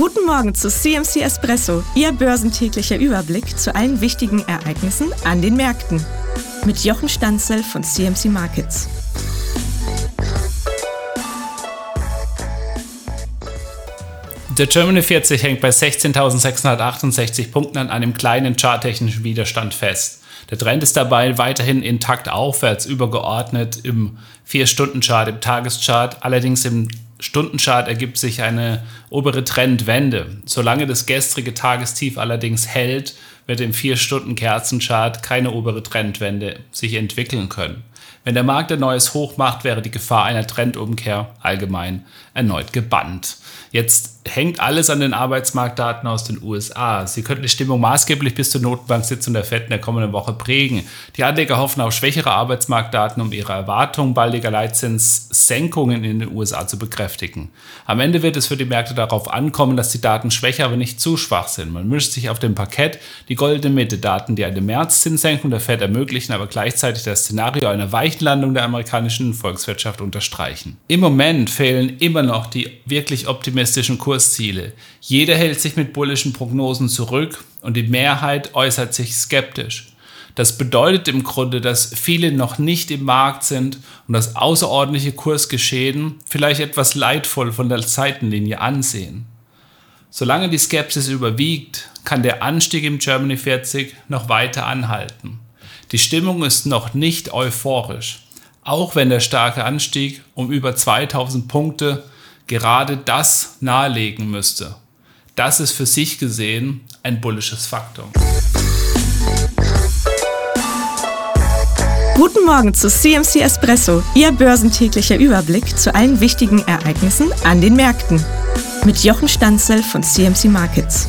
Guten Morgen zu CMC Espresso, Ihr börsentäglicher Überblick zu allen wichtigen Ereignissen an den Märkten. Mit Jochen Stanzel von CMC Markets. Der Germany 40 hängt bei 16.668 Punkten an einem kleinen charttechnischen Widerstand fest. Der Trend ist dabei weiterhin intakt aufwärts übergeordnet im 4-Stunden-Chart, im Tageschart. Allerdings im Stundenchart ergibt sich eine obere Trendwende. Solange das gestrige Tagestief allerdings hält, wird im 4-Stunden-Kerzenchart keine obere Trendwende sich entwickeln können. Wenn der Markt ein neues Hoch macht, wäre die Gefahr einer Trendumkehr allgemein erneut gebannt. Jetzt hängt alles an den Arbeitsmarktdaten aus den USA. Sie könnten die Stimmung maßgeblich bis zur Notenbanksitzung der FED in der kommenden Woche prägen. Die Anleger hoffen auf schwächere Arbeitsmarktdaten, um ihre Erwartungen baldiger Leitzinssenkungen in den USA zu bekräftigen. Am Ende wird es für die Märkte darauf ankommen, dass die Daten schwächer, aber nicht zu schwach sind. Man mischt sich auf dem Parkett die goldene Mitte, Daten, die eine Märzzinssenkung der FED ermöglichen, aber gleichzeitig das Szenario einer weichen Landung der amerikanischen Volkswirtschaft unterstreichen. Im Moment fehlen immer noch die wirklich optimistischen Kursziele. Jeder hält sich mit bullischen Prognosen zurück und die Mehrheit äußert sich skeptisch. Das bedeutet im Grunde, dass viele noch nicht im Markt sind und das außerordentliche Kursgeschehen vielleicht etwas leidvoll von der Seitenlinie ansehen. Solange die Skepsis überwiegt, kann der Anstieg im Germany 40 noch weiter anhalten. Die Stimmung ist noch nicht euphorisch, auch wenn der starke Anstieg um über 2000 Punkte gerade das nahelegen müsste. Das ist für sich gesehen ein bullisches Faktum. Guten Morgen zu CMC Espresso, Ihr börsentäglicher Überblick zu allen wichtigen Ereignissen an den Märkten. Mit Jochen Stanzel von CMC Markets.